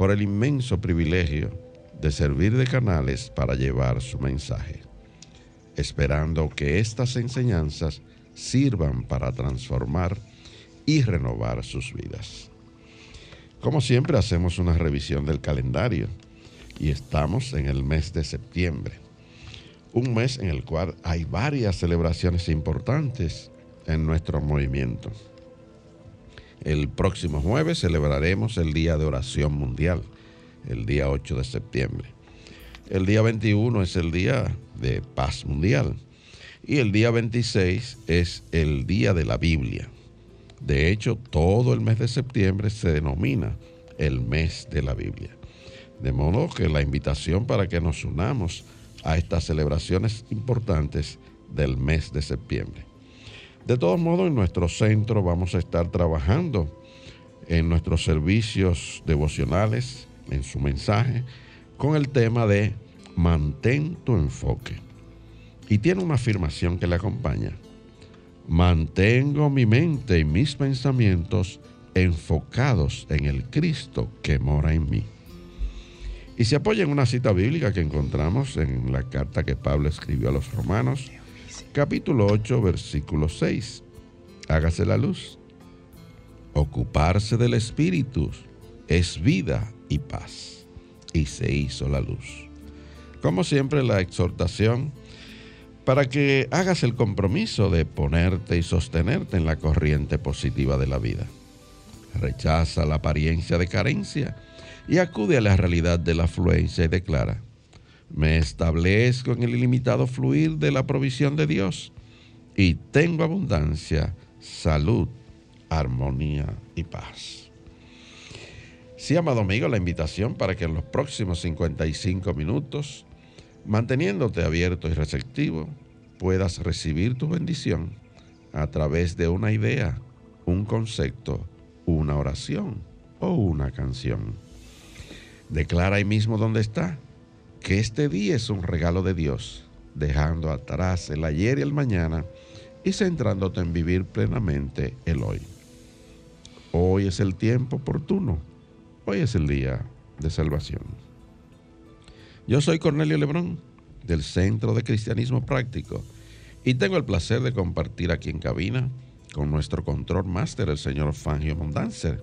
por el inmenso privilegio de servir de canales para llevar su mensaje, esperando que estas enseñanzas sirvan para transformar y renovar sus vidas. Como siempre hacemos una revisión del calendario y estamos en el mes de septiembre, un mes en el cual hay varias celebraciones importantes en nuestro movimiento. El próximo jueves celebraremos el Día de Oración Mundial, el día 8 de septiembre. El día 21 es el Día de Paz Mundial y el día 26 es el Día de la Biblia. De hecho, todo el mes de septiembre se denomina el mes de la Biblia. De modo que la invitación para que nos unamos a estas celebraciones importantes del mes de septiembre. De todos modos, en nuestro centro vamos a estar trabajando en nuestros servicios devocionales, en su mensaje, con el tema de mantén tu enfoque. Y tiene una afirmación que le acompaña. Mantengo mi mente y mis pensamientos enfocados en el Cristo que mora en mí. Y se apoya en una cita bíblica que encontramos en la carta que Pablo escribió a los romanos, capítulo 8, versículo 6. Hágase la luz. Ocuparse del Espíritu es vida y paz. Y se hizo la luz. Como siempre, la exhortación para que hagas el compromiso de ponerte y sostenerte en la corriente positiva de la vida. Rechaza la apariencia de carencia y acude a la realidad de la afluencia y declara, me establezco en el ilimitado fluir de la provisión de Dios y tengo abundancia, salud, armonía y paz. Sí, amado amigo, la invitación para que en los próximos 55 minutos, manteniéndote abierto y receptivo, puedas recibir tu bendición a través de una idea, un concepto, una oración o una canción. Declara ahí mismo dónde está que este día es un regalo de Dios, dejando atrás el ayer y el mañana y centrándote en vivir plenamente el hoy. Hoy es el tiempo oportuno, hoy es el día de salvación. Yo soy Cornelio Lebrón, del Centro de Cristianismo Práctico, y tengo el placer de compartir aquí en cabina con nuestro control máster, el señor Fangio Mondanzer,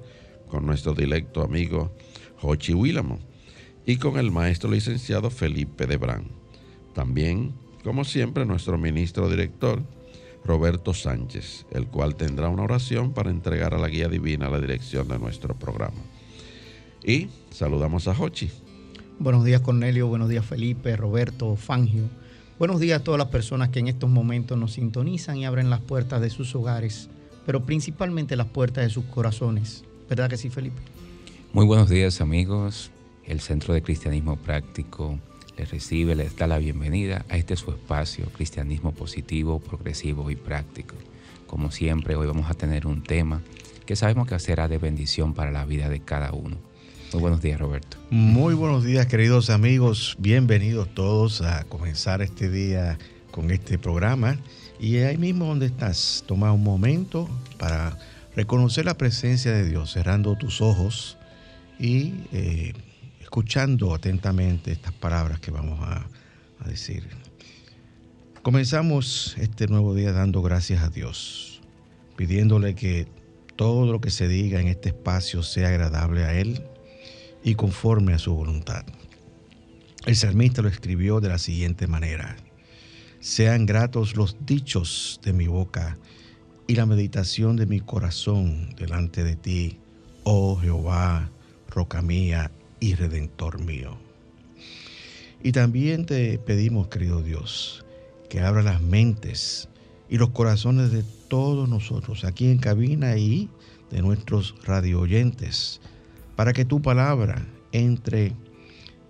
con nuestro directo amigo Jochi Willamo y con el maestro licenciado Felipe Debrán. También, como siempre, nuestro ministro director, Roberto Sánchez, el cual tendrá una oración para entregar a la guía divina la dirección de nuestro programa. Y saludamos a Jochi. Buenos días Cornelio, buenos días Felipe, Roberto, Fangio. Buenos días a todas las personas que en estos momentos nos sintonizan y abren las puertas de sus hogares, pero principalmente las puertas de sus corazones. ¿Verdad que sí, Felipe? Muy buenos días amigos, el Centro de Cristianismo Práctico les recibe, les da la bienvenida a este su espacio, Cristianismo Positivo, Progresivo y Práctico. Como siempre, hoy vamos a tener un tema que sabemos que será de bendición para la vida de cada uno. Muy buenos días, Roberto. Muy buenos días, queridos amigos. Bienvenidos todos a comenzar este día con este programa. Y ahí mismo donde estás, toma un momento para reconocer la presencia de Dios, cerrando tus ojos y eh, escuchando atentamente estas palabras que vamos a, decir. Comenzamos este nuevo día dando gracias a Dios, pidiéndole que todo lo que se diga en este espacio sea agradable a Él, y conforme a su voluntad. El salmista lo escribió de la siguiente manera. Sean gratos los dichos de mi boca y la meditación de mi corazón delante de ti, oh Jehová, roca mía y redentor mío. Y también te pedimos, querido Dios, que abra las mentes y los corazones de todos nosotros aquí en cabina y de nuestros radio oyentes, para que tu palabra entre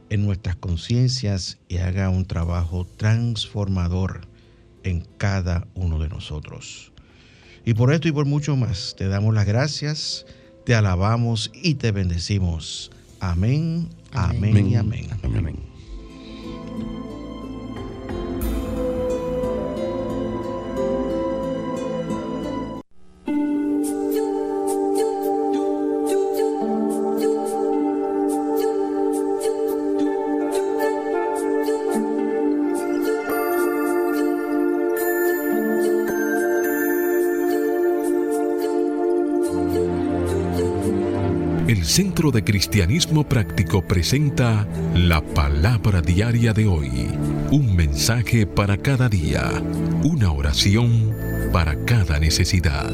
en nuestras conciencias y haga un trabajo transformador en cada uno de nosotros. Y por esto y por mucho más, te damos las gracias, te alabamos y te bendecimos. Amén, amén, y amén. amén. Centro de Cristianismo Práctico presenta la palabra diaria de hoy. Un mensaje para cada día. Una oración para cada necesidad.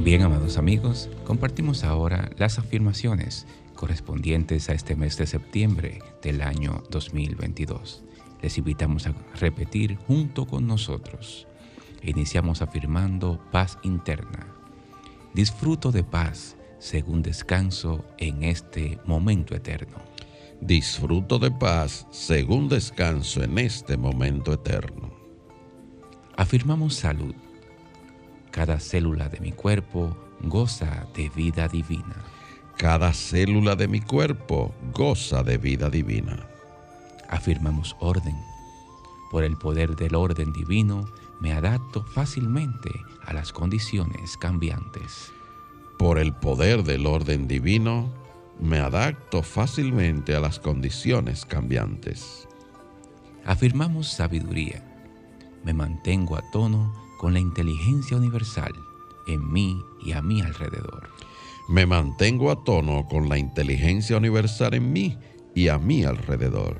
Bien, amados amigos, compartimos ahora las afirmaciones correspondientes a este mes de septiembre del año 2022. Les invitamos a repetir junto con nosotros. Iniciamos afirmando paz interna Disfruto de paz según descanso en este momento eterno. Disfruto de paz según descanso en este momento eterno. Afirmamos salud. Cada célula de mi cuerpo goza de vida divina. Cada célula de mi cuerpo goza de vida divina. Afirmamos orden. Por el poder del orden divino, me adapto fácilmente a las condiciones cambiantes. Por el poder del orden divino, me adapto fácilmente a las condiciones cambiantes. Afirmamos sabiduría. Me mantengo a tono con la inteligencia universal en mí y a mi alrededor. Me mantengo a tono con la inteligencia universal en mí y a mi alrededor.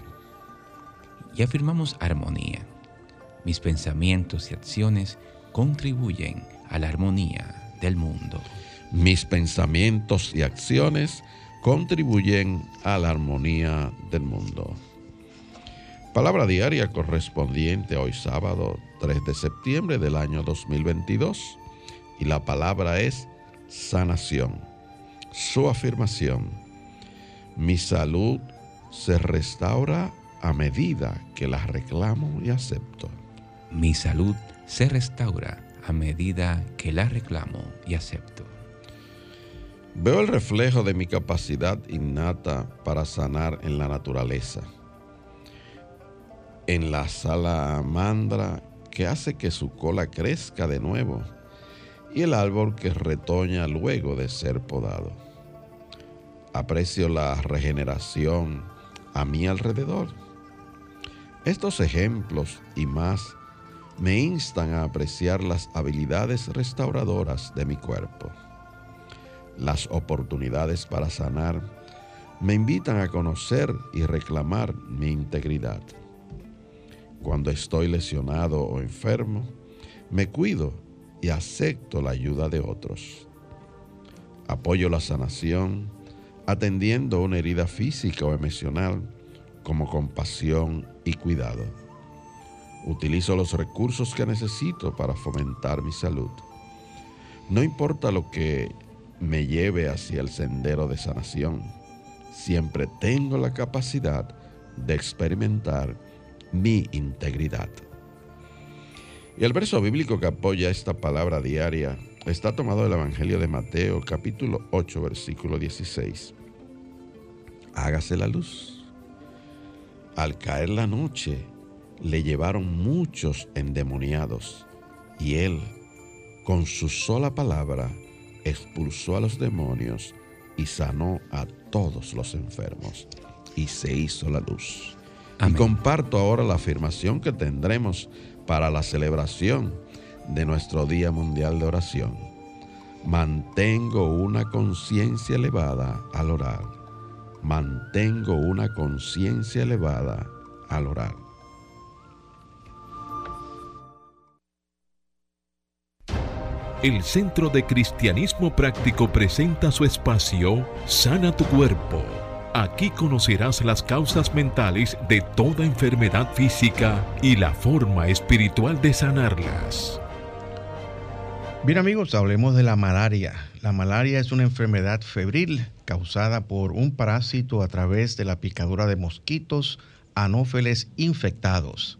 Y afirmamos armonía mis pensamientos y acciones contribuyen a la armonía del mundo. Mis pensamientos y acciones contribuyen a la armonía del mundo. Palabra diaria correspondiente hoy sábado 3 de septiembre del año 2022 y la palabra es sanación. Su afirmación, mi salud se restaura a medida que la reclamo y acepto. Mi salud se restaura a medida que la reclamo y acepto. Veo el reflejo de mi capacidad innata para sanar en la naturaleza. En la salamandra que hace que su cola crezca de nuevo y el árbol que retoña luego de ser podado. Aprecio la regeneración a mi alrededor. Estos ejemplos y más me instan a apreciar las habilidades restauradoras de mi cuerpo. Las oportunidades para sanar me invitan a conocer y reclamar mi integridad. Cuando estoy lesionado o enfermo, me cuido y acepto la ayuda de otros. Apoyo la sanación atendiendo una herida física o emocional como compasión y cuidado Utilizo los recursos que necesito para fomentar mi salud. No importa lo que me lleve hacia el sendero de sanación, siempre tengo la capacidad de experimentar mi integridad. Y el verso bíblico que apoya esta palabra diaria está tomado del Evangelio de Mateo capítulo 8 versículo 16. Hágase la luz. Al caer la noche, le llevaron muchos endemoniados y él, con su sola palabra, expulsó a los demonios y sanó a todos los enfermos y se hizo la luz. Y comparto ahora la afirmación que tendremos para la celebración de nuestro Día Mundial de Oración. Mantengo una conciencia elevada al orar. Mantengo una conciencia elevada al orar. El Centro de Cristianismo Práctico presenta su espacio Sana tu Cuerpo. Aquí conocerás las causas mentales de toda enfermedad física y la forma espiritual de sanarlas. Bien amigos, hablemos de la malaria. La malaria es una enfermedad febril causada por un parásito a través de la picadura de mosquitos anófeles infectados.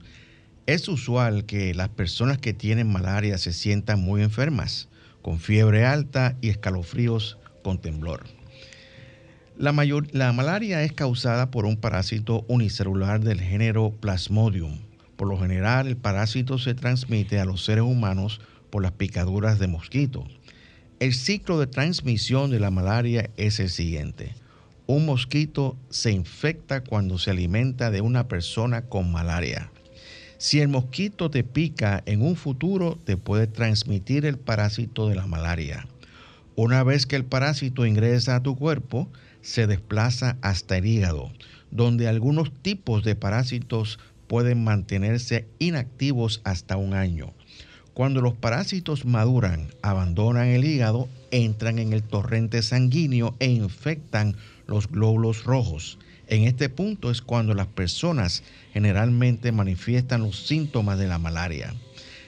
Es usual que las personas que tienen malaria se sientan muy enfermas, con fiebre alta y escalofríos con temblor. La, mayor, la malaria es causada por un parásito unicelular del género Plasmodium. Por lo general, el parásito se transmite a los seres humanos por las picaduras de mosquito. El ciclo de transmisión de la malaria es el siguiente. Un mosquito se infecta cuando se alimenta de una persona con malaria. Si el mosquito te pica en un futuro, te puede transmitir el parásito de la malaria. Una vez que el parásito ingresa a tu cuerpo, se desplaza hasta el hígado, donde algunos tipos de parásitos pueden mantenerse inactivos hasta un año. Cuando los parásitos maduran, abandonan el hígado, entran en el torrente sanguíneo e infectan los glóbulos rojos. En este punto es cuando las personas generalmente manifiestan los síntomas de la malaria.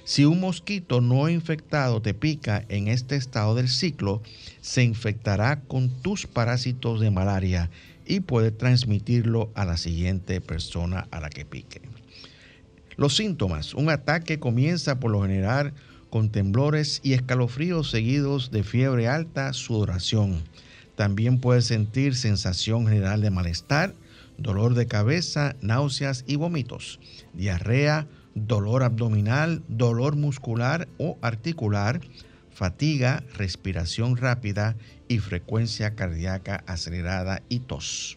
Si un mosquito no infectado te pica en este estado del ciclo, se infectará con tus parásitos de malaria y puede transmitirlo a la siguiente persona a la que pique. Los síntomas. Un ataque comienza por lo general con temblores y escalofríos seguidos de fiebre alta, sudoración. También puede sentir sensación general de malestar, dolor de cabeza, náuseas y vómitos, diarrea, dolor abdominal, dolor muscular o articular, fatiga, respiración rápida y frecuencia cardíaca acelerada y tos.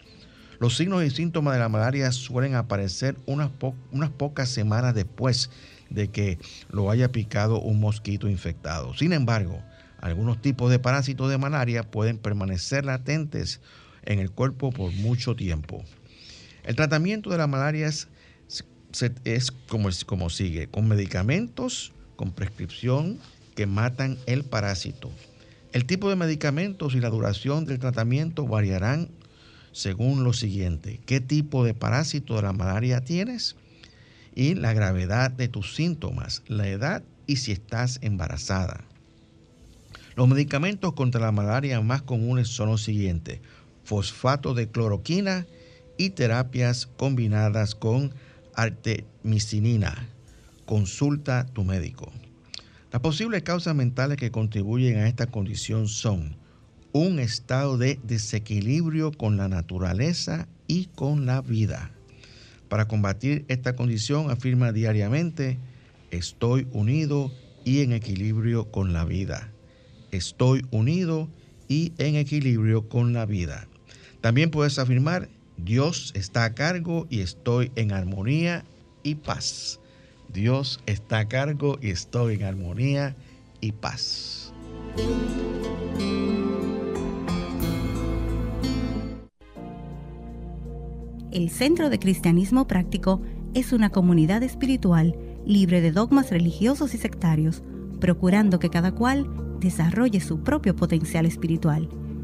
Los signos y síntomas de la malaria suelen aparecer unas, unas pocas semanas después de que lo haya picado un mosquito infectado. Sin embargo, algunos tipos de parásitos de malaria pueden permanecer latentes en el cuerpo por mucho tiempo. El tratamiento de la malaria es, como, como sigue, con medicamentos, con prescripción que matan el parásito. El tipo de medicamentos y la duración del tratamiento variarán según lo siguiente, qué tipo de parásito de la malaria tienes y la gravedad de tus síntomas, la edad y si estás embarazada. Los medicamentos contra la malaria más comunes son los siguientes, fosfato de cloroquina y terapias combinadas con artemisinina. Consulta tu médico. Las posibles causas mentales que contribuyen a esta condición son un estado de desequilibrio con la naturaleza y con la vida. Para combatir esta condición afirma diariamente, estoy unido y en equilibrio con la vida. Estoy unido y en equilibrio con la vida. También puedes afirmar, Dios está a cargo y estoy en armonía y paz. Dios está a cargo y estoy en armonía y paz. El Centro de Cristianismo Práctico es una comunidad espiritual libre de dogmas religiosos y sectarios, procurando que cada cual desarrolle su propio potencial espiritual.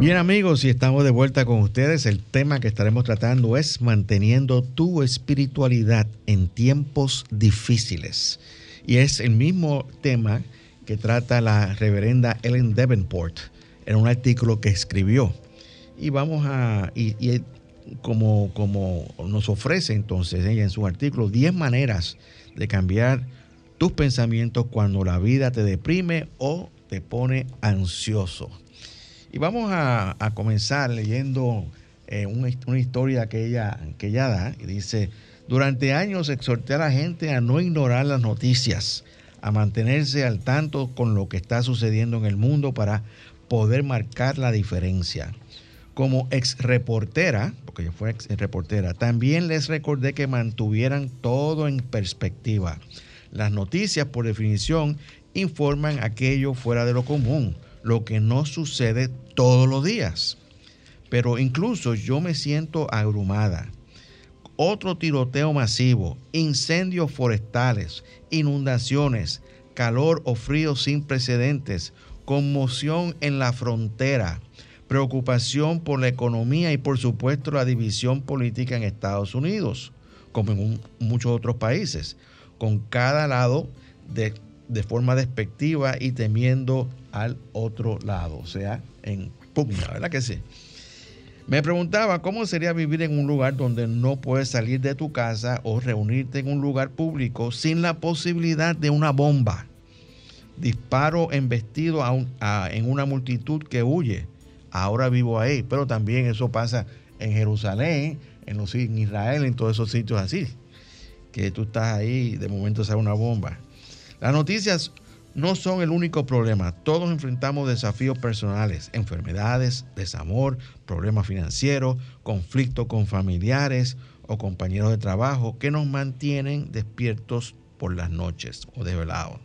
Bien amigos, y estamos de vuelta con ustedes. El tema que estaremos tratando es manteniendo tu espiritualidad en tiempos difíciles. Y es el mismo tema que trata la reverenda Ellen Davenport en un artículo que escribió. Y vamos a, y, como, como nos ofrece entonces ella en su artículo, 10 maneras de cambiar tus pensamientos cuando la vida te deprime o te pone ansioso. Y vamos a, comenzar leyendo eh, una, historia que ella, que ella da. Y dice, durante años exhorté a la gente a no ignorar las noticias, a mantenerse al tanto con lo que está sucediendo en el mundo para poder marcar la diferencia. Como ex reportera, porque yo fui ex reportera, también les recordé que mantuvieran todo en perspectiva. Las noticias, por definición, informan aquello fuera de lo común, lo que no sucede todos los días. Pero incluso yo me siento abrumada. Otro tiroteo masivo, incendios forestales, inundaciones, calor o frío sin precedentes, conmoción en la frontera, preocupación por la economía y por supuesto la división política en Estados Unidos, como en muchos otros países, con cada lado de de forma despectiva y temiendo al otro lado, o sea, en pugna, ¿verdad que sí? Me preguntaba cómo sería vivir en un lugar donde no puedes salir de tu casa o reunirte en un lugar público sin la posibilidad de una bomba, disparo embestido a en una multitud que huye. Ahora vivo ahí, pero también eso pasa en Jerusalén, en, los, en Israel, en todos esos sitios así, que tú estás ahí de momento sale una bomba. Las noticias no son el único problema. Todos enfrentamos desafíos personales, enfermedades, desamor, problemas financieros, conflictos con familiares o compañeros de trabajo que nos mantienen despiertos por las noches o desvelados.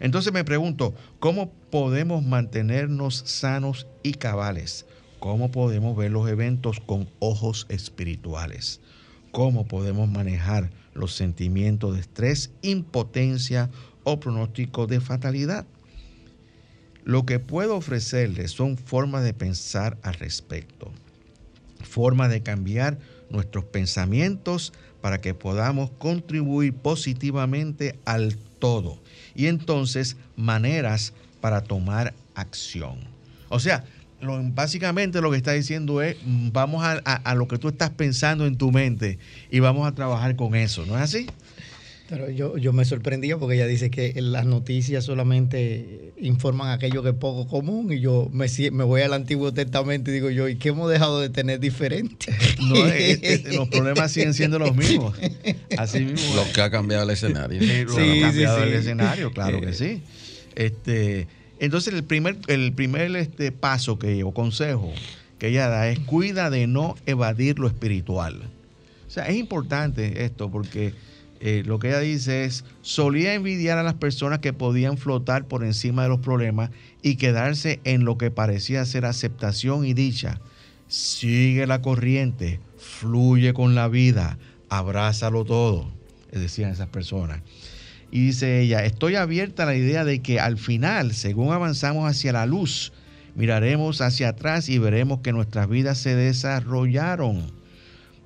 Entonces me pregunto, ¿cómo podemos mantenernos sanos y cabales? ¿Cómo podemos ver los eventos con ojos espirituales? ¿Cómo podemos manejar los sentimientos de estrés, impotencia o pronóstico de fatalidad. Lo que puedo ofrecerles son formas de pensar al respecto, formas de cambiar nuestros pensamientos para que podamos contribuir positivamente al todo y entonces maneras para tomar acción. O sea, básicamente lo que está diciendo es, vamos a, lo que tú estás pensando en tu mente y vamos a trabajar con eso, ¿no es así? Pero yo, yo me sorprendía porque ella dice que las noticias solamente informan aquello que es poco común y yo me, me voy al Antiguo Testamento y digo yo, ¿y qué hemos dejado de tener diferente? No, los problemas siguen siendo los mismos. Así mismo. Lo que ha cambiado el escenario. Sí, ha cambiado el escenario, claro que sí. Este, entonces, el primer, el primer este, paso que o consejo que ella da es cuida de no evadir lo espiritual. O sea, es importante esto porque eh, lo que ella dice es, solía envidiar a las personas que podían flotar por encima de los problemas y quedarse en lo que parecía ser aceptación y dicha. Sigue la corriente, fluye con la vida, abrázalo todo, decían esas personas. Y dice ella, estoy abierta a la idea de que al final, según avanzamos hacia la luz, miraremos hacia atrás y veremos que nuestras vidas se desarrollaron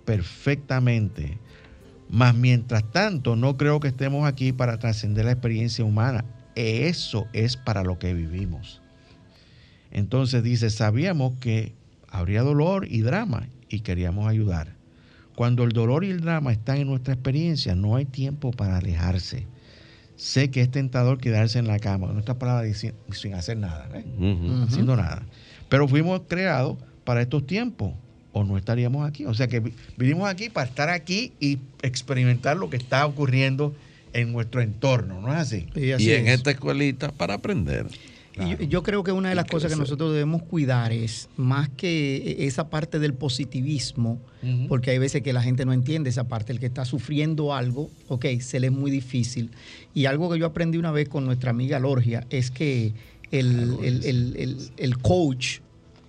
perfectamente. Mas mientras tanto, no creo que estemos aquí para trascender la experiencia humana. Eso es para lo que vivimos. Entonces dice, sabíamos que habría dolor y drama y queríamos ayudar. Cuando el dolor y el drama están en nuestra experiencia, no hay tiempo para alejarse sé que es tentador quedarse en la cama, en palabra palabras, sin, hacer nada, ¿eh? haciendo nada. Pero fuimos creados para estos tiempos o no estaríamos aquí. O sea que vinimos aquí para estar aquí y experimentar lo que está ocurriendo en nuestro entorno, ¿no es así? Y, en esta escuelita para aprender. Yo, creo que una de las cosas que nosotros debemos cuidar es más que esa parte del positivismo, porque hay veces que la gente no entiende esa parte, el que está sufriendo algo, ok, se le es muy difícil. Y algo que yo aprendí una vez con nuestra amiga Lorgia es que el, coach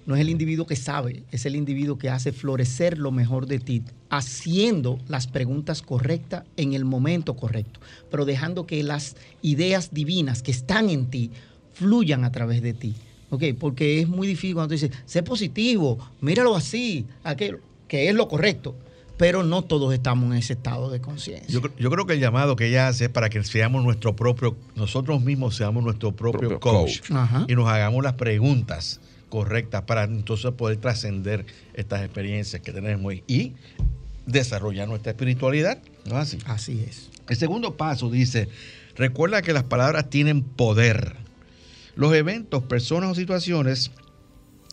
no es el individuo que sabe, es el individuo que hace florecer lo mejor de ti, haciendo las preguntas correctas en el momento correcto, pero dejando que las ideas divinas que están en ti fluyan a través de ti. ¿Ok? Porque es muy difícil cuando tú dices, sé positivo, míralo así, aquello, que es lo correcto. Pero no todos estamos en ese estado de conciencia. Yo, creo que el llamado que ella hace es para que seamos nuestro propio, nosotros mismos seamos nuestro propio, coach, y nos hagamos las preguntas correctas para entonces poder trascender estas experiencias que tenemos y desarrollar nuestra espiritualidad. ¿No es así? Así es. El segundo paso dice, recuerda que las palabras tienen poder. Los eventos, personas o situaciones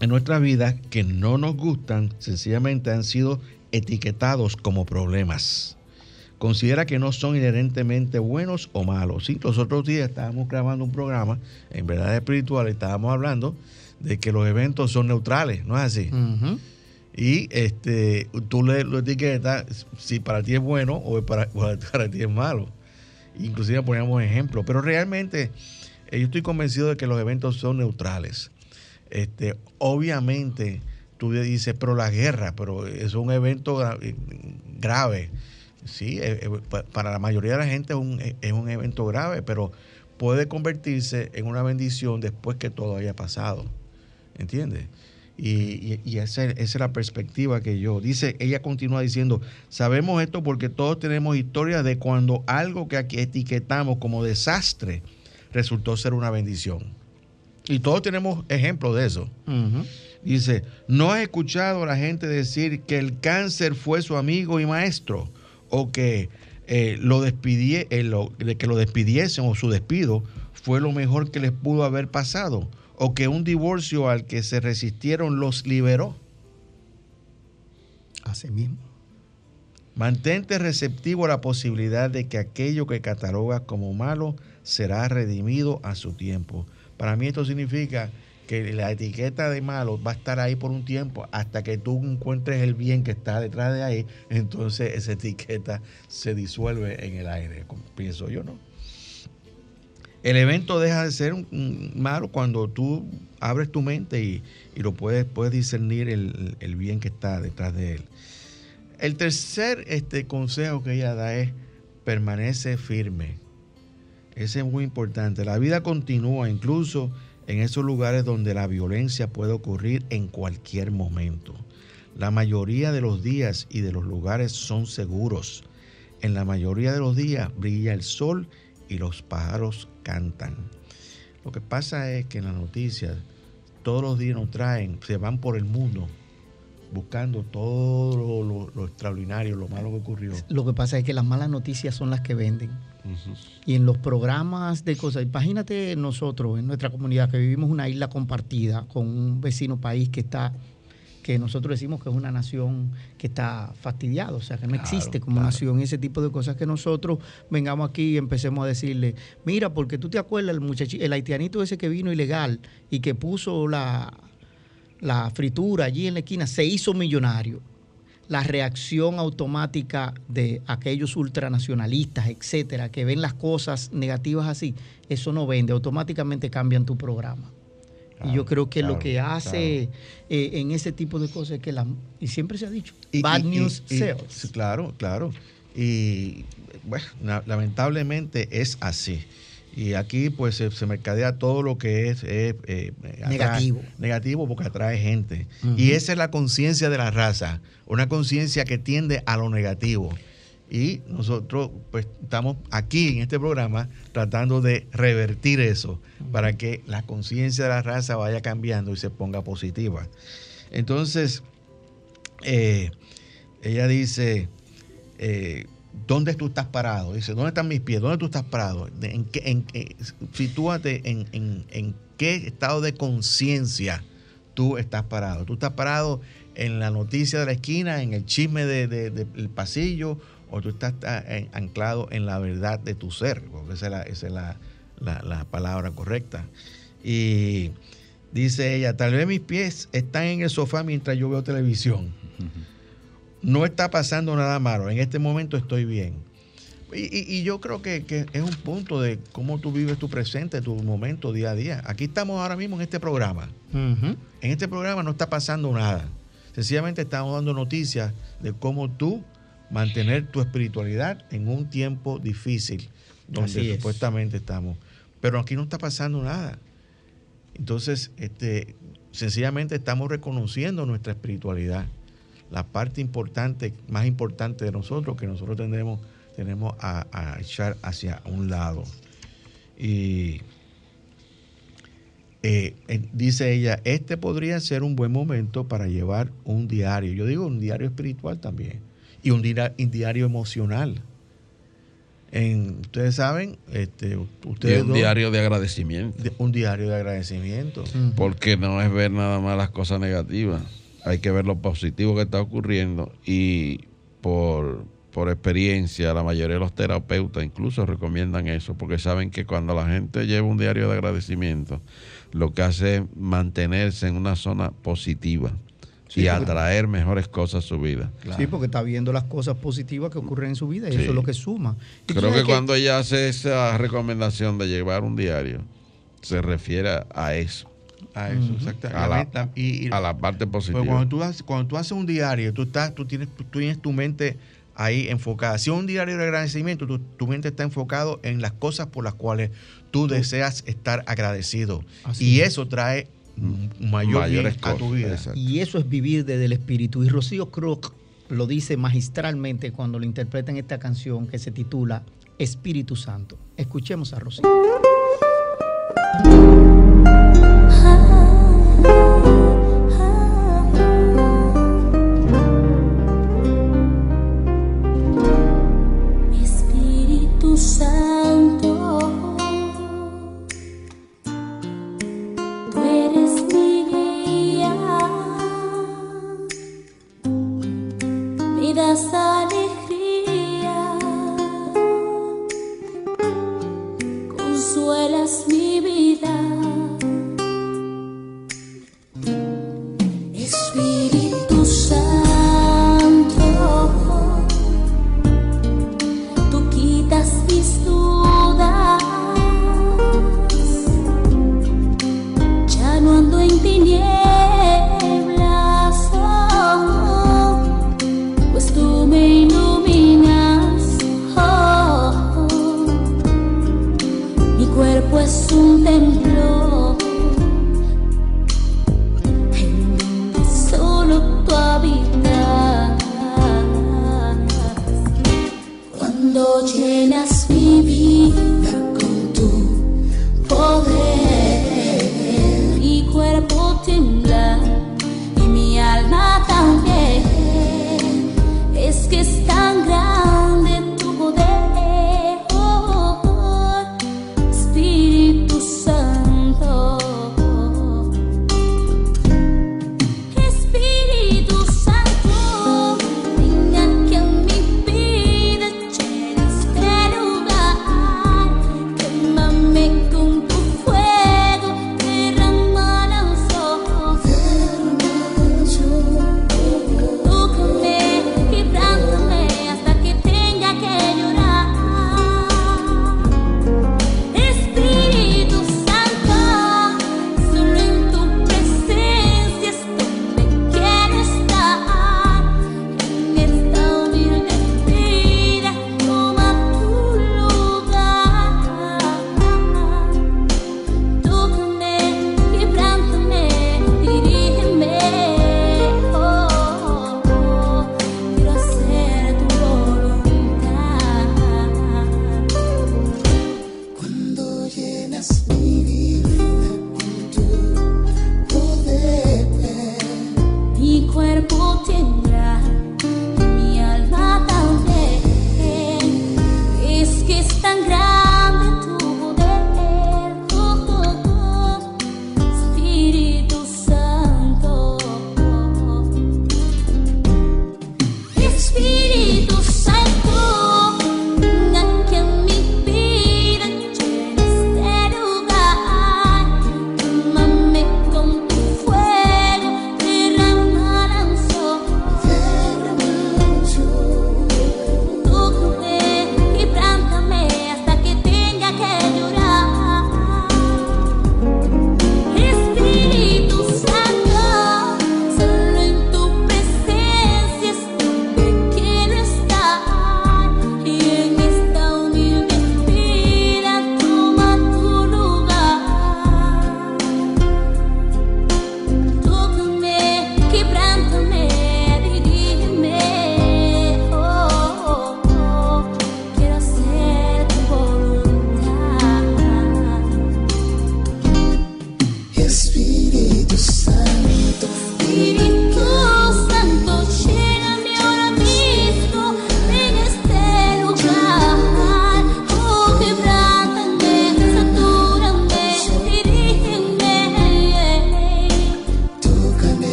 en nuestra vida que no nos gustan, sencillamente han sido etiquetados como problemas. Considera que no son inherentemente buenos o malos. Sí, los otros días estábamos grabando un programa en verdad espiritual y estábamos hablando de que los eventos son neutrales, ¿no es así? Y este, tú le lo etiquetas si para ti es bueno o para, para ti es malo. Inclusive poníamos ejemplos, pero realmente eh, yo estoy convencido de que los eventos son neutrales. Este, obviamente, tú dices, pero la guerra, pero es un evento eh, grave. Sí, eh, para la mayoría de la gente es un, es un evento grave, pero puede convertirse en una bendición después que todo haya pasado. ¿Entiendes? Y, esa, es la perspectiva que yo. Dice, ella continúa diciendo, sabemos esto porque todos tenemos historias de cuando algo que aquí etiquetamos como desastre resultó ser una bendición. Y todos tenemos ejemplos de eso. Dice, ¿no has escuchado a la gente decir que el cáncer fue su amigo y maestro? O que, eh, lo, eh, que lo despidiesen o su despido fue lo mejor que les pudo haber pasado. O que un divorcio al que se resistieron los liberó. Así mismo. Mantente receptivo a la posibilidad de que aquello que catalogas como malo será redimido a su tiempo. Para mí esto significa que la etiqueta de malo va a estar ahí por un tiempo hasta que tú encuentres el bien que está detrás de ahí, entonces esa etiqueta se disuelve en el aire, pienso yo, ¿no? El evento deja de ser malo cuando tú abres tu mente y, lo puedes, puedes discernir el, el, bien que está detrás de él. El tercer este, consejo que ella da es permanece firme. Ese es muy importante. La vida continúa incluso en esos lugares donde la violencia puede ocurrir en cualquier momento. La mayoría de los días y de los lugares son seguros. En la mayoría de los días brilla el sol y los pájaros cantan. Lo que pasa es que en las noticias todos los días nos traen, se van por el mundo buscando todo lo, extraordinario, lo malo que ocurrió. Lo que pasa es que las malas noticias son las que venden. Y en los programas de cosas, imagínate nosotros en nuestra comunidad que vivimos una isla compartida con un vecino país que está, que nosotros decimos que es una nación que está fastidiada, o sea, que no existe como nación, ese tipo de cosas que nosotros vengamos aquí y empecemos a decirle, mira, porque tú te acuerdas el muchachito, el haitianito ese que vino ilegal y que puso la, la fritura allí en la esquina, se hizo millonario la reacción automática de aquellos ultranacionalistas, etcétera, que ven las cosas negativas así, eso no vende, automáticamente cambian tu programa. y yo creo que lo que hace eh, en ese tipo de cosas es que la, y siempre se ha dicho, bad news sales. Claro, claro. Y bueno, lamentablemente es así. Y aquí pues se, mercadea todo lo que es, eh, negativo. Negativo porque atrae gente. Y esa es la conciencia de la raza, una conciencia que tiende a lo negativo. Y nosotros pues estamos aquí en este programa tratando de revertir eso para que la conciencia de la raza vaya cambiando y se ponga positiva. Entonces, eh, ella dice, eh, ¿Dónde tú estás parado? Dice, ¿dónde están mis pies? ¿Dónde tú estás parado? ¿En qué, en, sitúate en, qué estado de conciencia tú estás parado. Tú estás parado en la noticia de la esquina, en el chisme del pasillo, o tú estás anclado en la verdad de tu ser, porque esa es la, la palabra correcta. Y dice ella, tal vez mis pies están en el sofá mientras yo veo televisión no está pasando nada malo, en este momento estoy bien. Y, yo creo que, es un punto de cómo tú vives tu presente, tu momento día a día. Aquí estamos ahora mismo en este programa. En este programa no está pasando nada. Sencillamente estamos dando noticias de cómo tú mantener tu espiritualidad en un tiempo difícil, donde supuestamente estamos. Pero aquí no está pasando nada. Entonces, este, sencillamente estamos reconociendo nuestra espiritualidad la parte importante, más importante de nosotros, que nosotros tendremos, tenemos a, echar hacia un lado. Y eh, dice ella, este podría ser un buen momento para llevar un diario. Yo digo un diario espiritual también. Y un diario, emocional. en, ustedes saben, este, ustedes un diario de agradecimiento. un diario de agradecimiento. Porque no es ver nada más las cosas negativas, hay que ver lo positivo que está ocurriendo y por, por experiencia la mayoría de los terapeutas incluso recomiendan eso, porque saben que cuando la gente lleva un diario de agradecimiento, lo que hace es mantenerse en una zona positiva y atraer mejores cosas a su vida. Sí, porque está viendo las cosas positivas que ocurren en su vida y eso es lo que suma. Creo que, cuando ella hace esa recomendación de llevar un diario, se refiere a eso. A eso, exactamente. A la, y, a la parte positiva. Cuando tú, haces, cuando tú haces un diario, tú, estás, tú, tienes, tú tienes tu mente ahí enfocada. Si es un diario de agradecimiento, tu, tu, mente está enfocado en las cosas por las cuales tú deseas estar agradecido. y eso trae mayor bien a tu vida. Y eso es vivir desde el espíritu. Y Rocío Croc lo dice magistralmente cuando lo interpreta en esta canción que se titula Espíritu Santo. Escuchemos a Rocío. consuelas mi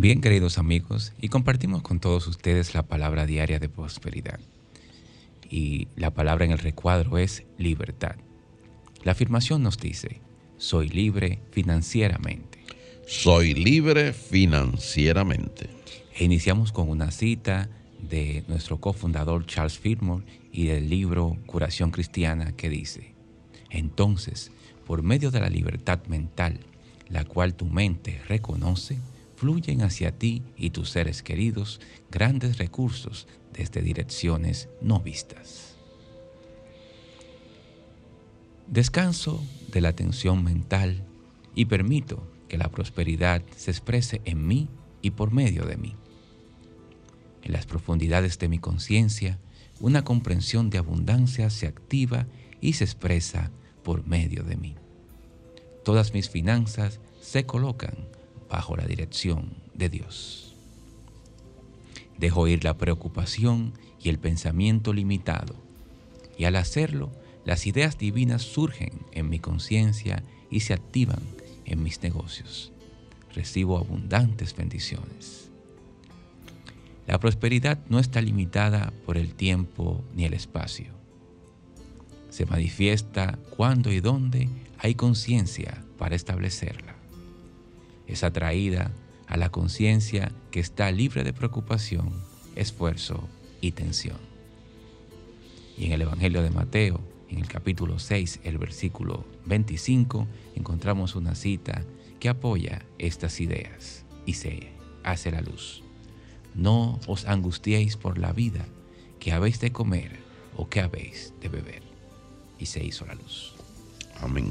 Bien, queridos amigos, y compartimos con todos ustedes la palabra diaria de prosperidad. Y la palabra en el recuadro es libertad. La afirmación nos dice, soy libre financieramente. Soy libre financieramente. E iniciamos con una cita de nuestro cofundador Charles Fillmore y del libro Curación Cristiana que dice, entonces, por medio de la libertad mental, la cual tu mente reconoce, fluyen hacia ti y tus seres queridos grandes recursos desde direcciones no vistas. Descanso de la tensión mental y permito que la prosperidad se exprese en mí y por medio de mí. En las profundidades de mi conciencia, una comprensión de abundancia se activa y se expresa por medio de mí. Todas mis finanzas se colocan bajo la dirección de Dios. Dejo ir la preocupación y el pensamiento limitado, y al hacerlo, las ideas divinas surgen en mi conciencia y se activan en mis negocios. Recibo abundantes bendiciones. La prosperidad no está limitada por el tiempo ni el espacio. Se manifiesta cuando y dónde hay conciencia para establecerla es atraída a la conciencia que está libre de preocupación, esfuerzo y tensión. Y en el Evangelio de Mateo, en el capítulo 6, el versículo 25, encontramos una cita que apoya estas ideas y se hace la luz. No os angustiéis por la vida que habéis de comer o que habéis de beber. Y se hizo la luz. Amén.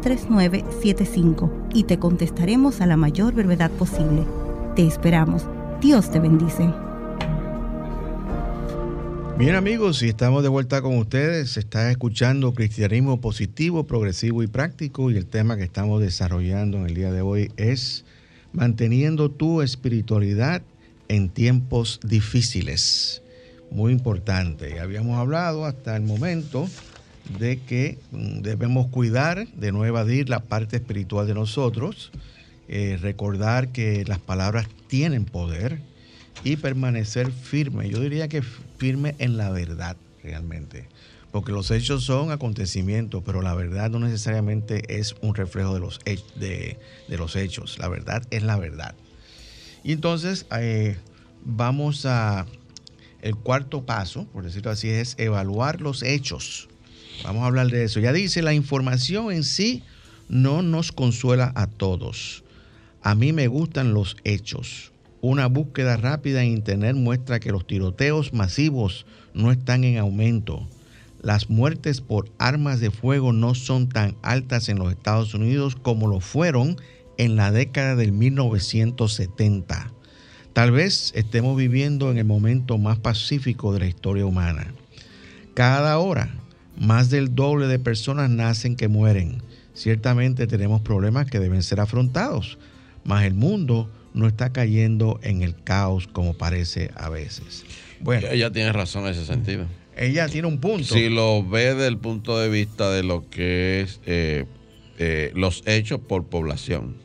3975 y te contestaremos a la mayor brevedad posible. Te esperamos. Dios te bendice. Bien amigos, y estamos de vuelta con ustedes. Se está escuchando Cristianismo Positivo, Progresivo y Práctico y el tema que estamos desarrollando en el día de hoy es manteniendo tu espiritualidad en tiempos difíciles. Muy importante. Habíamos hablado hasta el momento de que mm, debemos cuidar de no evadir la parte espiritual de nosotros, eh, recordar que las palabras tienen poder y permanecer firme. Yo diría que firme en la verdad realmente, porque los hechos son acontecimientos, pero la verdad no necesariamente es un reflejo de los, de, los hechos. La verdad es la verdad. Y entonces eh, vamos a... El cuarto paso, por decirlo así, es evaluar los hechos Vamos a hablar de eso. Ya dice, la información en sí no nos consuela a todos. A mí me gustan los hechos. Una búsqueda rápida en Internet muestra que los tiroteos masivos no están en aumento. Las muertes por armas de fuego no son tan altas en los Estados Unidos como lo fueron en la década del 1970. Tal vez estemos viviendo en el momento más pacífico de la historia humana. Cada hora más del doble de personas nacen que mueren. Ciertamente tenemos problemas que deben ser afrontados, mas el mundo no está cayendo en el caos como parece a veces. Bueno, ella tiene razón en ese sentido. Ella tiene un punto. Si lo ve desde el punto de vista de lo que es eh, eh, los hechos por población,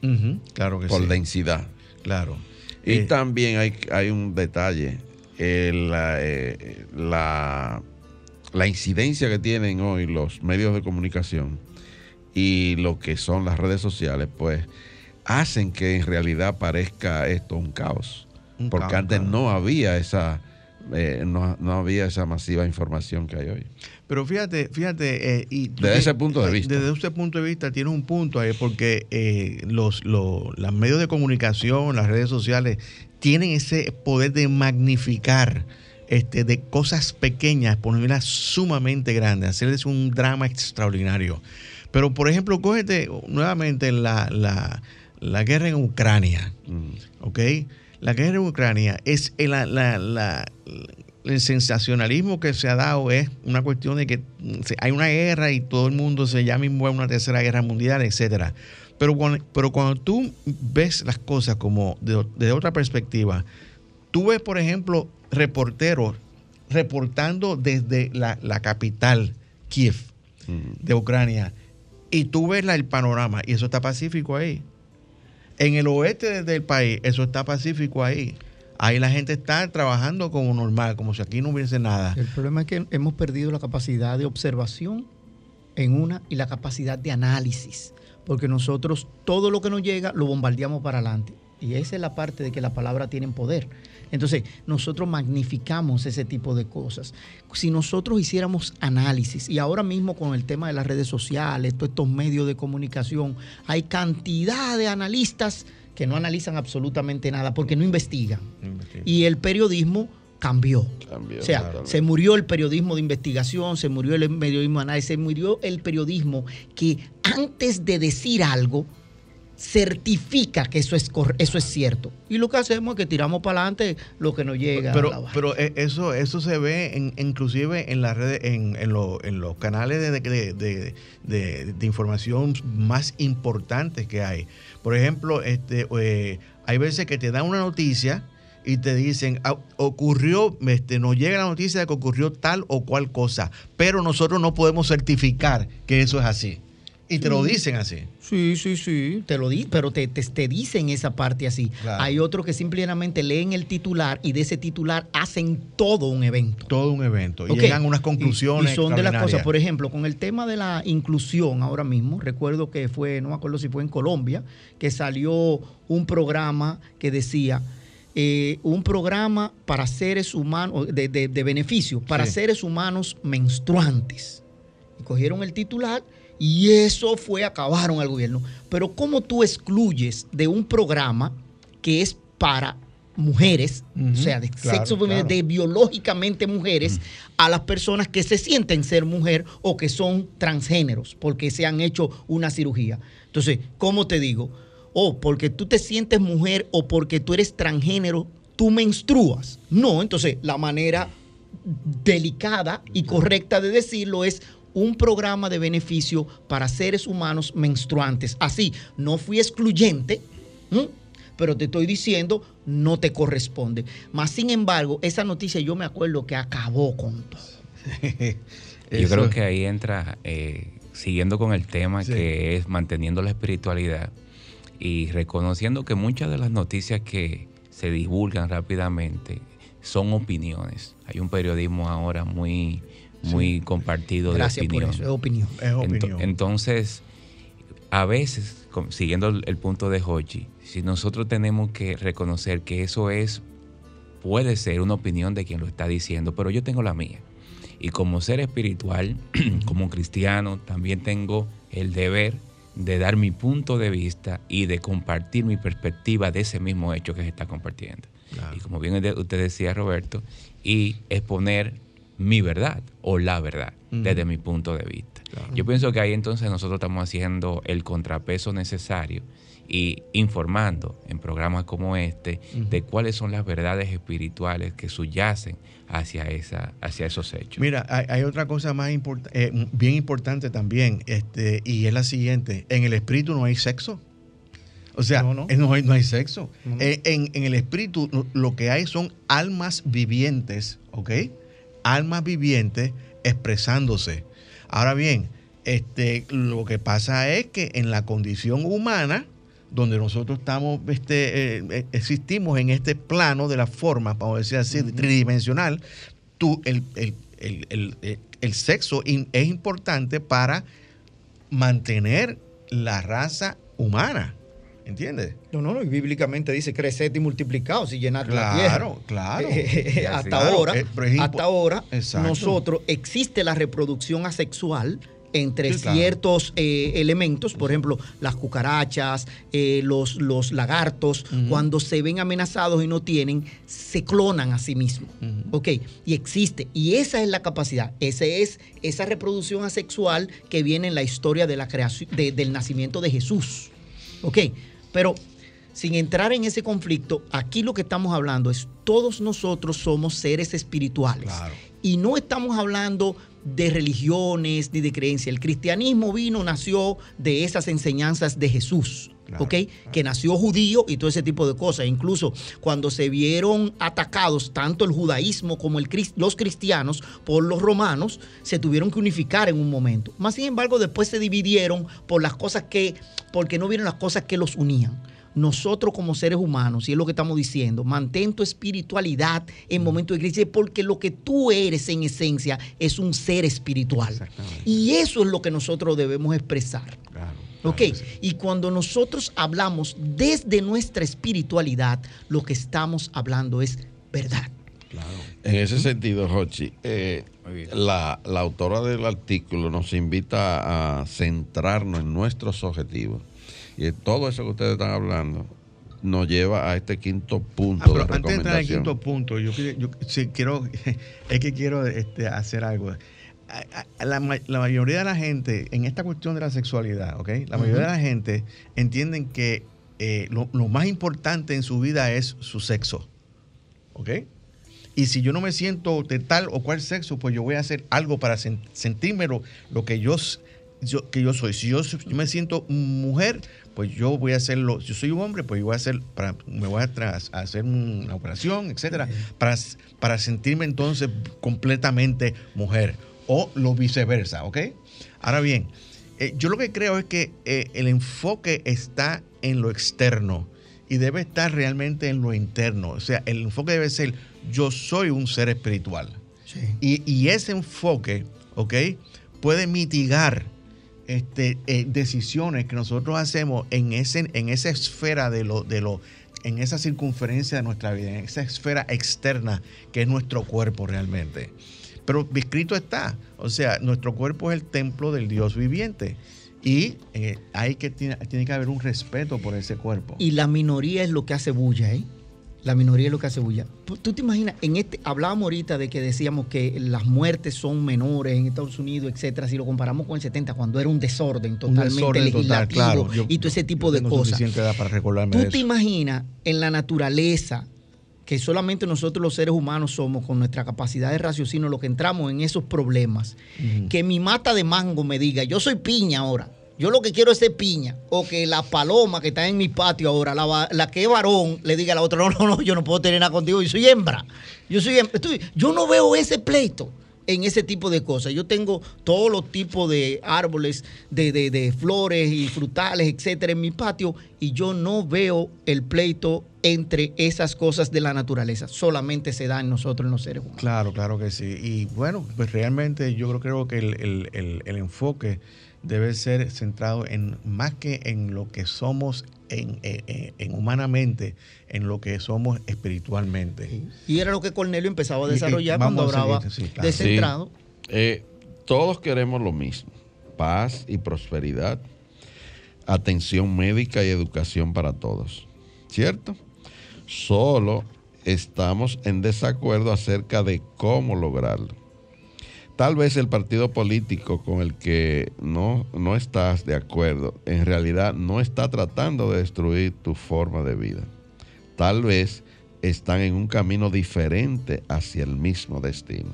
claro que por densidad. Claro. Y eh, también hay, hay un detalle. la la incidencia que tienen hoy los medios de comunicación y lo que son las redes sociales, pues hacen que en realidad parezca esto un caos. Un porque caos, antes no había esa eh, no, no había esa masiva información que hay hoy. Pero fíjate, fíjate, eh, y Desde ese punto de vista. Desde ese punto de vista tiene un punto ahí, porque eh, los, los, los medios de comunicación, las redes sociales, tienen ese poder de magnificar este, de cosas pequeñas, ponerlas sumamente grandes, hacerles un drama extraordinario. Pero, por ejemplo, cógete nuevamente la, la, la guerra en Ucrania. Mm. ¿ok? La guerra en Ucrania es el, la- la- el sensacionalismo que se ha dado es una cuestión de que mm, hay una guerra y todo el mundo se llama mismo una tercera guerra mundial, etcétera. Pero cuando, pero cuando tú ves las cosas como de, de otra perspectiva, tú ves, por ejemplo, reporteros reportando desde la, la capital, Kiev, Mm. de Ucrania, y tú ves la- el panorama, y eso está pacífico ahí. En el oeste del país, eso está pacífico ahí. Ahí la gente está trabajando como normal, como si aquí no hubiese nada. El problema es que hemos perdido la capacidad de observación en una y la capacidad de análisis, porque nosotros todo lo que nos llega lo bombardeamos para adelante. Y esa es la parte de que la palabra tiene poder. Entonces, nosotros magnificamos ese tipo de cosas. Si nosotros hiciéramos análisis, y ahora mismo con el tema de las redes sociales, todos estos medios de comunicación, hay cantidad de analistas que no analizan absolutamente nada porque no investigan. Y el periodismo cambió. Cambió O sea, totalmente. se murió el periodismo de investigación, se murió el periodismo de análisis, se murió el periodismo que antes de decir algo certifica que eso es eso es cierto. Y lo que hacemos es que tiramos para adelante lo que nos llega. a la Pero, pero eh, eso, eso se ve en- inclusive en las redes, en, en, lo- en los canales de, de- de- de- de información más importantes que hay. Por ejemplo, este, eh, hay veces que te dan una noticia y te dicen, "Ah, ocurrió, este, nos llega la noticia de que ocurrió tal o cual cosa, pero nosotros no podemos certificar que eso es así. Y te lo dicen así. Sí, sí, sí, te lo di, pero te, te, te dicen esa parte así. Claro. Hay otros que simplemente leen el titular y de ese titular hacen todo un evento. Todo un evento. Y llegan unas conclusiones. Y, son de las cosas, por ejemplo, con el tema de la inclusión ahora mismo, recuerdo que fue, no me acuerdo si fue en Colombia, que salió un programa que decía, eh, un programa para seres humanos, de, de- de beneficio, para Sí. seres humanos menstruantes. Y cogieron el titular y eso fue, acabaron al gobierno. Pero ¿cómo tú excluyes de un programa que es para mujeres, o sea, de claro, sexo femenino, claro. de biológicamente mujeres, a las personas que se sienten ser mujer o que son transgéneros porque se han hecho una cirugía? Entonces, ¿cómo te digo? O porque tú te sientes mujer o porque tú eres transgénero, tú menstruas. No, entonces la manera delicada y correcta de decirlo es un programa de beneficio para seres humanos menstruantes. Así, no fui excluyente, ¿m? pero te estoy diciendo, no te corresponde. Más sin embargo, esa noticia yo me acuerdo que acabó con todo. Yo creo que ahí entra, eh, siguiendo con el tema Sí. que es manteniendo la espiritualidad y reconociendo que muchas de las noticias que se divulgan rápidamente son opiniones. Hay un periodismo ahora muy, muy compartido Gracias de por opinión. eso, es opinión. Es Ento- opinión. entonces, a veces, siguiendo el, punto de Hochi, si nosotros tenemos que reconocer que eso es, puede ser una opinión de quien lo está diciendo, pero yo tengo la mía. Y como ser espiritual, como cristiano, también tengo el deber de dar mi punto de vista y de compartir mi perspectiva de ese mismo hecho que se está compartiendo. Claro. Y como bien usted decía, Roberto, y exponer mi verdad o la verdad desde mi punto de vista. Claro. Yo pienso que ahí entonces nosotros estamos haciendo el contrapeso necesario y informando en programas como este de cuáles son las verdades espirituales que subyacen hacia, esa, hacia esos hechos. Mira, hay, hay otra cosa más import- eh, bien importante también, este, y es la siguiente: en el espíritu no hay sexo. O sea, No, no. eh, no hay, no hay sexo. No, no. Eh, en, en el espíritu lo- lo que hay son almas vivientes, ¿ok? Almas vivientes expresándose. Ahora bien, este, lo que pasa es que en la condición humana, donde nosotros estamos, este, eh, eh, existimos en este plano de la forma, vamos a decir así, tridimensional, tú, el, el- el- el- el- el sexo in- es importante para mantener la raza humana. ¿Entiendes? No, no, no, y bíblicamente dice creced y multiplicados y llenad la tierra. Claro, claro. hasta Claro, ahora, eh, por ejemplo, hasta ahora, nosotros existe la reproducción asexual entre Sí, claro. ciertos eh, elementos, por ejemplo, las cucarachas, eh, los, los lagartos, cuando se ven amenazados y no tienen, se clonan a sí mismos. Ujú. ¿Ok? Y existe. Y esa es la capacidad. Esa es esa reproducción asexual que viene en la historia de la creación, de- del nacimiento de Jesús. ¿Ok? Pero sin entrar en ese conflicto, aquí lo que estamos hablando es todos nosotros somos seres espirituales. Claro. Y no estamos hablando de religiones ni de creencias. El cristianismo vino, nació de esas enseñanzas de Jesús. Claro, ¿ok? Que nació judío y todo ese tipo de cosas. Incluso cuando se vieron atacados tanto el judaísmo como el, los cristianos por los romanos, se tuvieron que unificar en un momento. Más sin embargo, después se dividieron por las cosas que, porque no vieron las cosas que los unían. Nosotros como seres humanos, y es lo que estamos diciendo, mantén tu espiritualidad en momentos de crisis, porque lo que tú eres en esencia es un ser espiritual. Y eso es lo que nosotros debemos expresar. Claro. Ok, claro que sí. y cuando nosotros hablamos desde nuestra espiritualidad, lo que estamos hablando es verdad. Claro. En ese sentido, Jochi, eh, la, la autora del artículo nos invita a centrarnos en nuestros objetivos. Y todo eso que ustedes están hablando nos lleva a este quinto punto Ah, pero de antes de entrar al recomendación. quinto punto, yo, quiero- yo sí quiero, es que quiero este, hacer algo. La, ma- la mayoría de la gente, en esta cuestión de la sexualidad, ¿ok? La mayoría de la gente entienden que eh, lo, lo más importante en su vida es su sexo, ¿ok? Y si yo no me siento de tal o cual sexo, pues yo voy a hacer algo para sen- sentirme lo, lo que yo, que yo soy. Si yo, me siento mujer, pues yo voy a hacerlo. Si yo soy un hombre, pues yo voy a hacer, para, me voy a, tras- a hacer una operación, etcétera, para, para sentirme entonces completamente mujer. O lo viceversa, ¿ok? Ahora bien, eh, yo lo que creo es que eh, el enfoque está en lo externo y debe estar realmente en lo interno. O sea, el enfoque debe ser, yo soy un ser espiritual. Y, y ese enfoque, ¿ok? Puede mitigar este, eh, decisiones que nosotros hacemos en, ese, en esa esfera de lo, de lo, en esa circunferencia de nuestra vida, en esa esfera externa que es nuestro cuerpo realmente. Pero escrito está, o sea, nuestro cuerpo es el templo del Dios viviente. Y eh, hay que, tiene, tiene que haber un respeto por ese cuerpo. Y la minoría es lo que hace bulla, ¿eh? La minoría es lo que hace bulla. Tú- ¿Tú te imaginas? En este, hablábamos ahorita de que decíamos que las muertes son menores en Estados Unidos, etcétera, si lo comparamos con el 70, cuando era un desorden un totalmente desorden total, legislativo claro. Yo- y todo ese tipo yo de tengo cosas. suficiente edad para recordarme ¿Tú te imaginas en la naturaleza que solamente nosotros los seres humanos somos con nuestra capacidad de raciocinio lo que entramos en esos problemas? Que mi mata de mango me diga, yo soy piña ahora. Yo lo que quiero es ser piña. O que la paloma que está en mi patio ahora, la, la que es varón, le diga a la otra, no, no, no, yo no puedo tener nada contigo, yo soy hembra. Yo soy hembra. Yo no veo ese pleito en ese tipo de cosas. Yo tengo todos los tipos de árboles, de, de- flores y frutales, etcétera, en mi patio, y yo no veo el pleito entre esas cosas de la naturaleza. Solamente se da en nosotros, en los seres humanos. Claro, claro que sí. Y bueno, pues realmente yo creo, que el- el- el enfoque debe ser centrado en más que en lo que somos en, en- en humanamente, en lo que somos espiritualmente. Y era lo que Cornelio empezaba a Y- y desarrollar cuando hablaba seguir, sí, claro. de centrado. Eh, todos queremos lo mismo, paz y prosperidad, atención médica y educación para todos, ¿cierto? Solo estamos en desacuerdo acerca de cómo lograrlo. Tal vez el partido político con el que no, no estás de acuerdo en realidad no está tratando de destruir tu forma de vida. Tal vez están en un camino diferente hacia el mismo destino.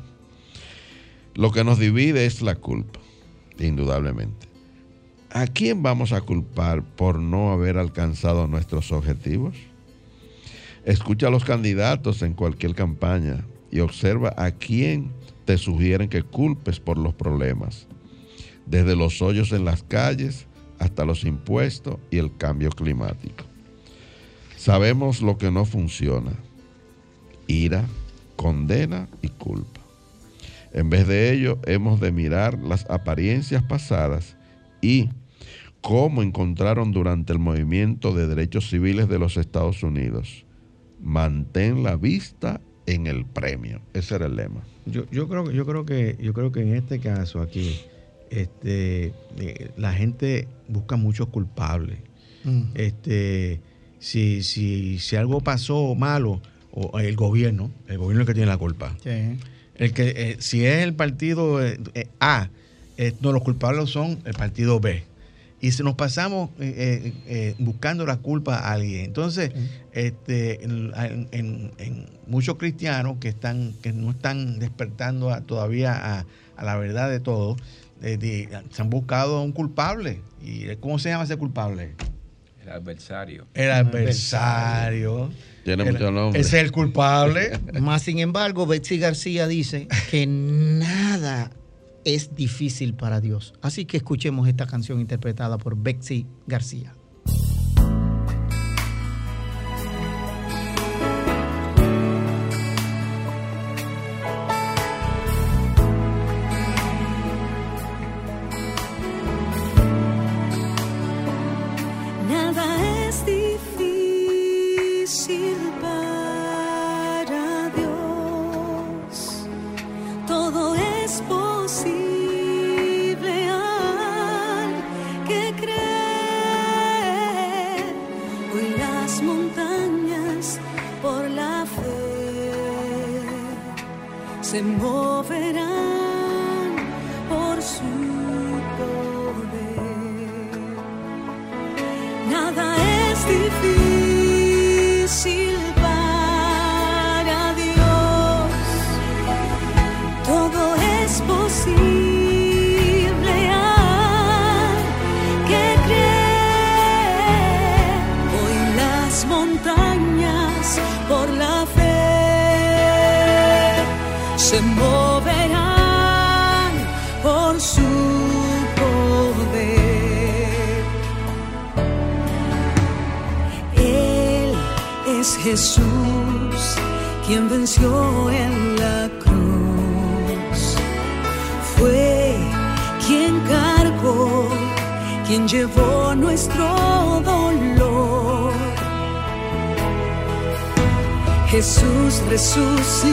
Lo que nos divide es la culpa, indudablemente. ¿A quién vamos a culpar por no haber alcanzado nuestros objetivos? Escucha a los candidatos en cualquier campaña y observa a quién te sugieren que culpes por los problemas, desde los hoyos en las calles hasta los impuestos y el cambio climático. Sabemos lo que no funciona, ira, condena y culpa. En vez de ello, hemos de mirar las apariencias pasadas y cómo encontraron durante el movimiento de derechos civiles de los Estados Unidos. Mantén la vista en el premio. Ese era el lema. Yo, yo creo, yo creo que, yo creo que en este caso aquí, este, eh, la gente busca muchos culpables. Mm. Este, si, si, si algo pasó malo, o el gobierno, el gobierno es el que tiene la culpa. Sí. El que, eh, si es el partido eh, eh, A, eh, no, los culpables son el partido B. Y si nos pasamos eh, eh, eh, buscando la culpa a alguien. Entonces, este, en, en- en muchos cristianos que están, que no están despertando a- todavía a, a la verdad de todo, eh, de- se han buscado a un culpable. ¿Y cómo se llama ese culpable? El adversario. El adversario. Tiene El- mucho nombre. Es el culpable. Más sin embargo, Betsy García dice que nada es difícil para Dios. Así que escuchemos esta canción interpretada por Betsy García. Jesús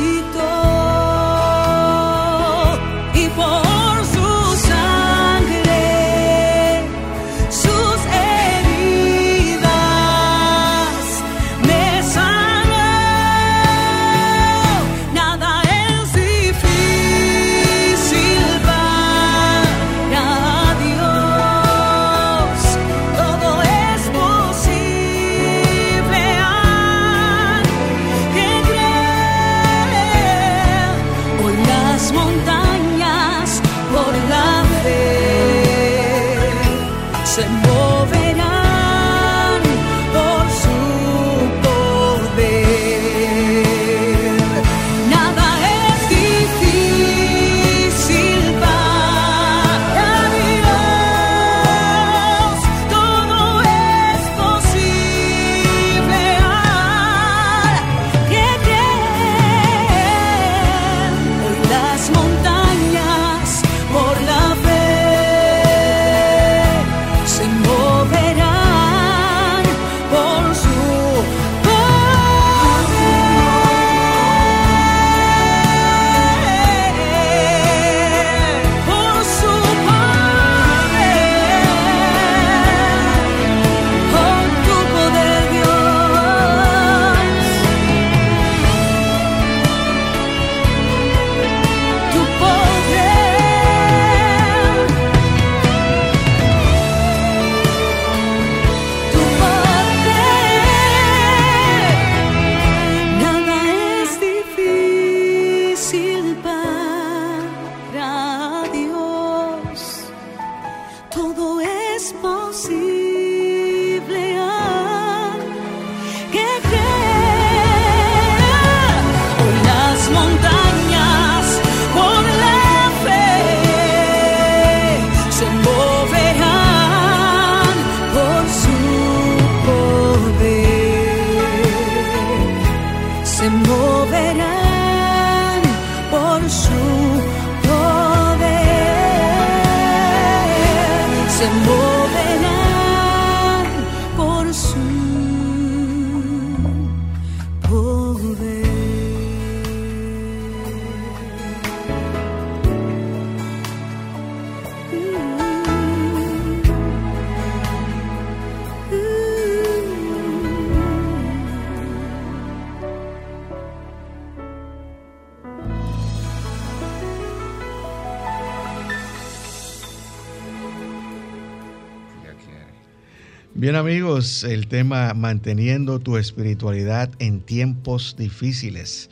Bien amigos, el tema manteniendo tu espiritualidad en tiempos difíciles.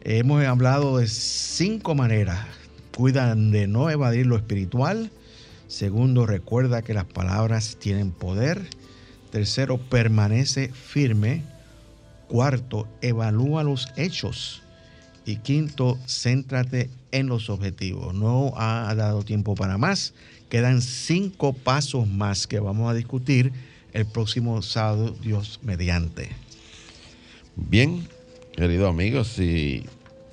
Hemos hablado de cinco maneras. Cuidan de no evadir lo espiritual. Segundo, recuerda que las palabras tienen poder. Tercero, permanece firme. Cuarto, evalúa los hechos. Y quinto, céntrate en los objetivos. No ha dado tiempo para más. Quedan cinco pasos más que vamos a discutir el próximo sábado, Dios mediante. Bien, querido amigo, si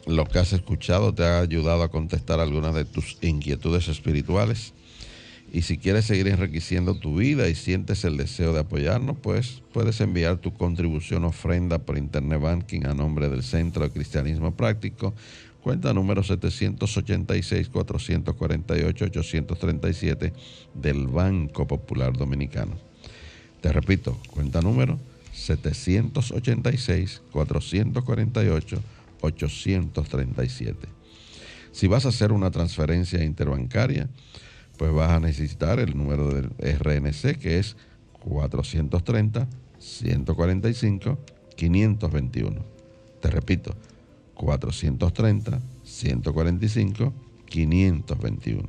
lo que has escuchado te ha ayudado a contestar algunas de tus inquietudes espirituales, y si quieres seguir enriqueciendo tu vida y sientes el deseo de apoyarnos, pues puedes enviar tu contribución ofrenda por Internet Banking a nombre del Centro de Cristianismo Práctico, cuenta número 786-448-837 del Banco Popular Dominicano. Te repito, cuenta número 786-448-837. Si vas a hacer una transferencia interbancaria, pues vas a necesitar el número del RNC que es 430-145-521. Te repito, 430-145-521.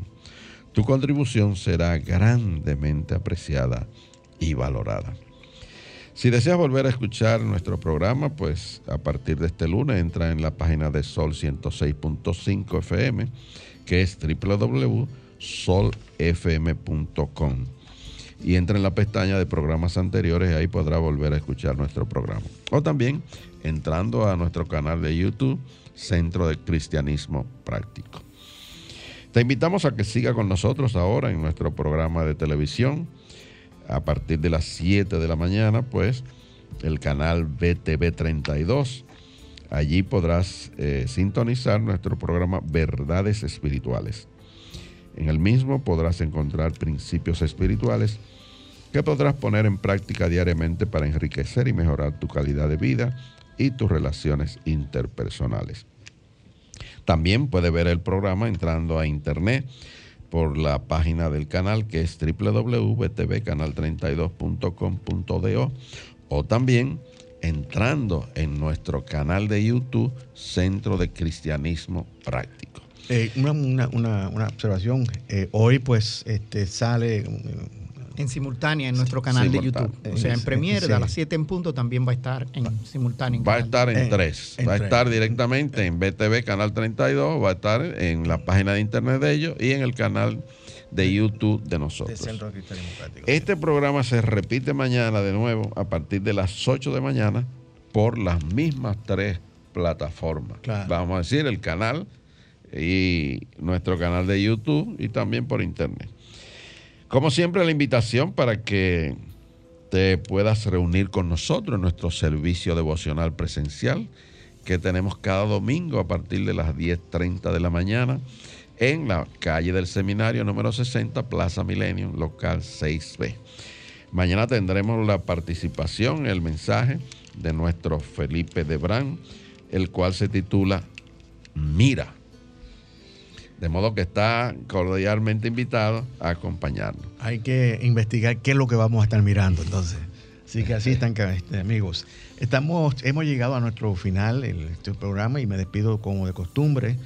Tu contribución será grandemente apreciada y valorada. Si deseas volver a escuchar nuestro programa, pues a partir de este lunes entra en la página de Sol 106.5 FM, que es www.solfm.com. Y entra en la pestaña de programas anteriores y ahí podrá volver a escuchar nuestro programa. O también entrando a nuestro canal de YouTube, Centro de Cristianismo Práctico. Te invitamos a que siga con nosotros ahora en nuestro programa de televisión a partir de las 7 de la mañana, pues el canal BTV 32. Allí podrás eh, sintonizar nuestro programa Verdades Espirituales. En el mismo podrás encontrar principios espirituales que podrás poner en práctica diariamente para enriquecer y mejorar tu calidad de vida y tus relaciones interpersonales. También puedes ver el programa entrando a internet por la página del canal que es www.tvcanal32.com.do o también entrando en nuestro canal de YouTube Centro de Cristianismo Práctico. Eh, una, observación, eh, hoy pues este, sale en simultánea en nuestro canal de YouTube. O sea, en Premiere, a las 7 en punto, también va a estar en simultáneo. va a estar en, tres. va a estar directamente en BTV, Canal 32, va a estar en la página de internet de ellos y en el canal de YouTube de nosotros. Este programa se repite mañana de nuevo a partir de las 8 de mañana por las mismas tres plataformas. Vamos a decir, el canal y nuestro canal de YouTube y también por internet. Como siempre, la invitación para que te puedas reunir con nosotros en nuestro servicio devocional presencial que tenemos cada domingo a partir de las 10.30 de la mañana en la calle del seminario número 60, Plaza Milenio, local 6B. Mañana tendremos la participación, el mensaje de nuestro Felipe Debrán, el cual se titula Mira de modo que está cordialmente invitado a acompañarnos. Hay que investigar qué es lo que vamos a estar mirando entonces. Así que así están, este, amigos. Estamos, hemos llegado a nuestro final en este programa y me despido como de costumbre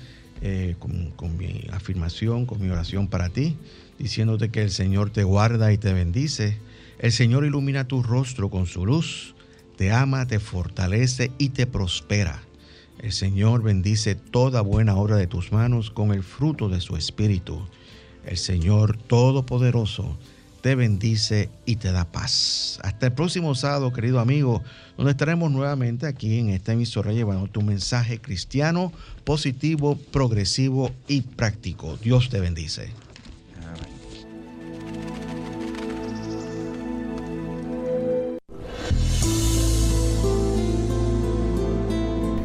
eh, con, con mi afirmación, con mi oración para ti, diciéndote que el Señor te guarda y te bendice. El Señor ilumina tu rostro con su luz, te ama, te fortalece y te prospera. El Señor bendice toda buena obra de tus manos con el fruto de su espíritu. El Señor Todopoderoso te bendice y te da paz. Hasta el próximo sábado, querido amigo, donde estaremos nuevamente aquí en esta emisora llevando tu mensaje cristiano, positivo, progresivo y práctico. Dios te bendice.